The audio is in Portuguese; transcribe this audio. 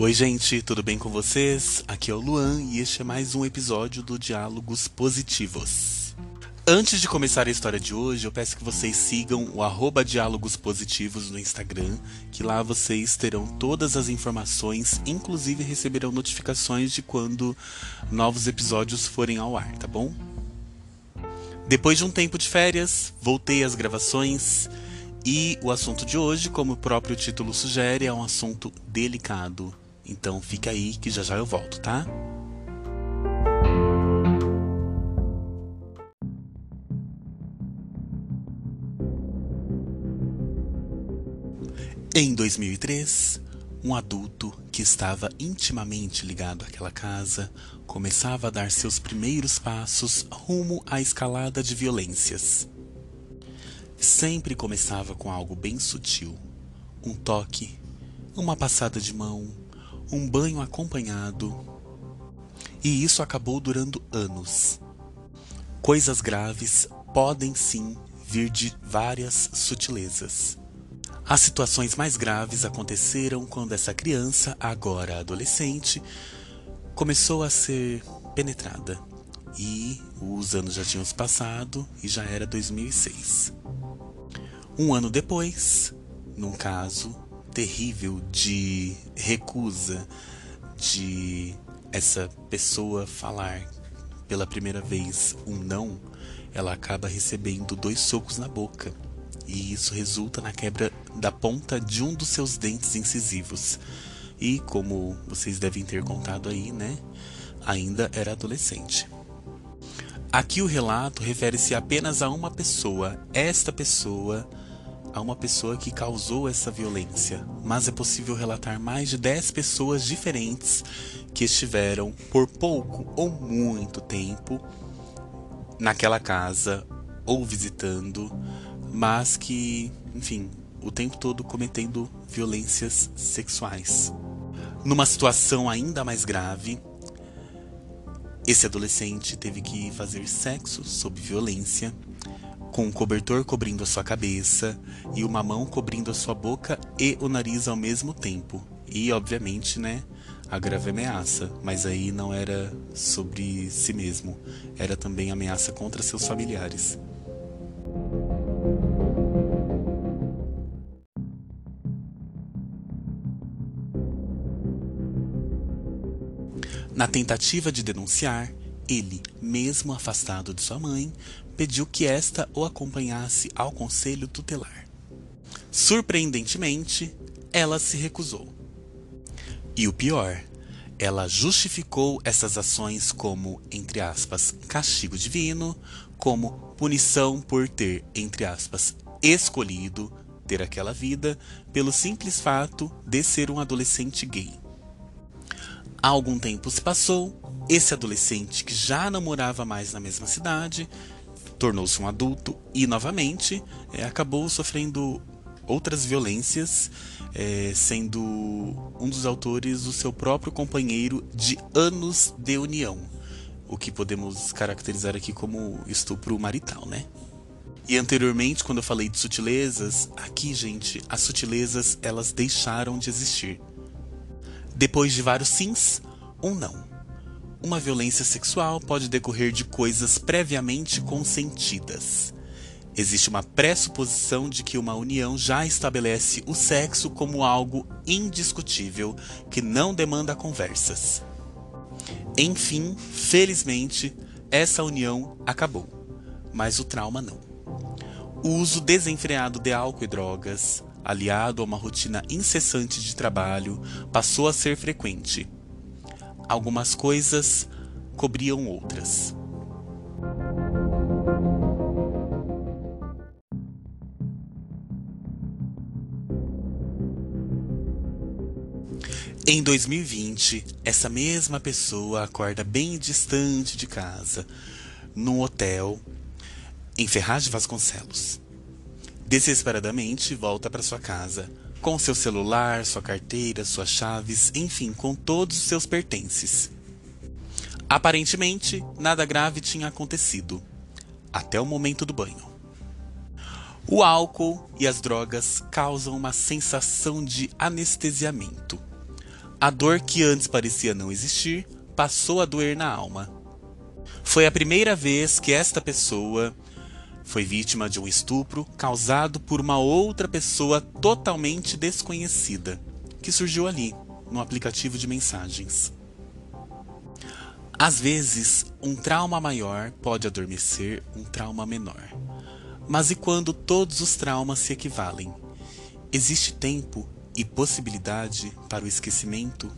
Oi, gente, tudo bem com vocês? Aqui é o Luan e este é mais um episódio do Diálogos Positivos. Antes de começar a história de hoje, eu peço que vocês sigam o arroba Diálogos Positivos no Instagram, que lá vocês terão todas as informações, inclusive receberão notificações de quando novos episódios forem ao ar, tá bom? Depois de um tempo de férias, voltei às gravações e o assunto de hoje, como o próprio título sugere, é um assunto delicado. Então fica aí que já já eu volto, tá? Em 2003, um adulto que estava intimamente ligado àquela casa começava a dar seus primeiros passos rumo à escalada de violências. Sempre começava com algo bem sutil: um toque, uma passada de mão, um banho acompanhado. E isso acabou durando anos. Coisas graves podem sim vir de várias sutilezas. As situações mais graves aconteceram quando essa criança, agora adolescente, começou a ser penetrada. E os anos já tinham se passado e já era 2006. Um ano depois, num caso terrível de recusa de essa pessoa falar pela primeira vez um não, ela acaba recebendo dois socos na boca e isso resulta na quebra da ponta de um dos seus dentes incisivos. E como vocês devem ter contado aí, né? Ainda era adolescente. Aqui o relato refere-se apenas a uma pessoa, esta pessoa, a uma pessoa que causou essa violência, mas é possível relatar mais de 10 pessoas diferentes que estiveram por pouco ou muito tempo naquela casa ou visitando mas que, enfim, o tempo todo cometendo violências sexuais. Numa situação ainda mais grave, esse adolescente teve que fazer sexo sob violência, com um cobertor cobrindo a sua cabeça e uma mão cobrindo a sua boca e o nariz ao mesmo tempo. E, obviamente, né, a grave ameaça, mas aí não era sobre si mesmo, era também ameaça contra seus familiares. Na tentativa de denunciar, ele, mesmo afastado de sua mãe, pediu que esta o acompanhasse ao conselho tutelar. Surpreendentemente, ela se recusou. E o pior, ela justificou essas ações como, entre aspas, castigo divino, como punição por ter, entre aspas, escolhido ter aquela vida pelo simples fato de ser um adolescente gay. Algum tempo se passou, esse adolescente que já não morava mais na mesma cidade tornou-se um adulto e novamente é, acabou sofrendo outras violências, é, sendo um dos autores o seu próprio companheiro de anos de união, o que podemos caracterizar aqui como estupro marital, né? E anteriormente, quando eu falei de sutilezas, aqui, gente, as sutilezas elas deixaram de existir. Depois de vários sims, um não. Uma violência sexual pode decorrer de coisas previamente consentidas. Existe uma pressuposição de que uma união já estabelece o sexo como algo indiscutível que não demanda conversas. Enfim, felizmente, essa união acabou, mas o trauma não. O uso desenfreado de álcool e drogas, aliado a uma rotina incessante de trabalho, passou a ser frequente. Algumas coisas cobriam outras. Em 2020, essa mesma pessoa acorda bem distante de casa, num hotel em Ferraz de Vasconcelos. Desesperadamente volta para sua casa, com seu celular, sua carteira, suas chaves, enfim, com todos os seus pertences. Aparentemente, nada grave tinha acontecido, até o momento do banho. O álcool e as drogas causam uma sensação de anestesiamento. A dor que antes parecia não existir passou a doer na alma. Foi a primeira vez que esta pessoa foi vítima de um estupro causado por uma outra pessoa totalmente desconhecida, que surgiu ali, no aplicativo de mensagens. Às vezes, um trauma maior pode adormecer um trauma menor. Mas e quando todos os traumas se equivalem? Existe tempo e possibilidade para o esquecimento?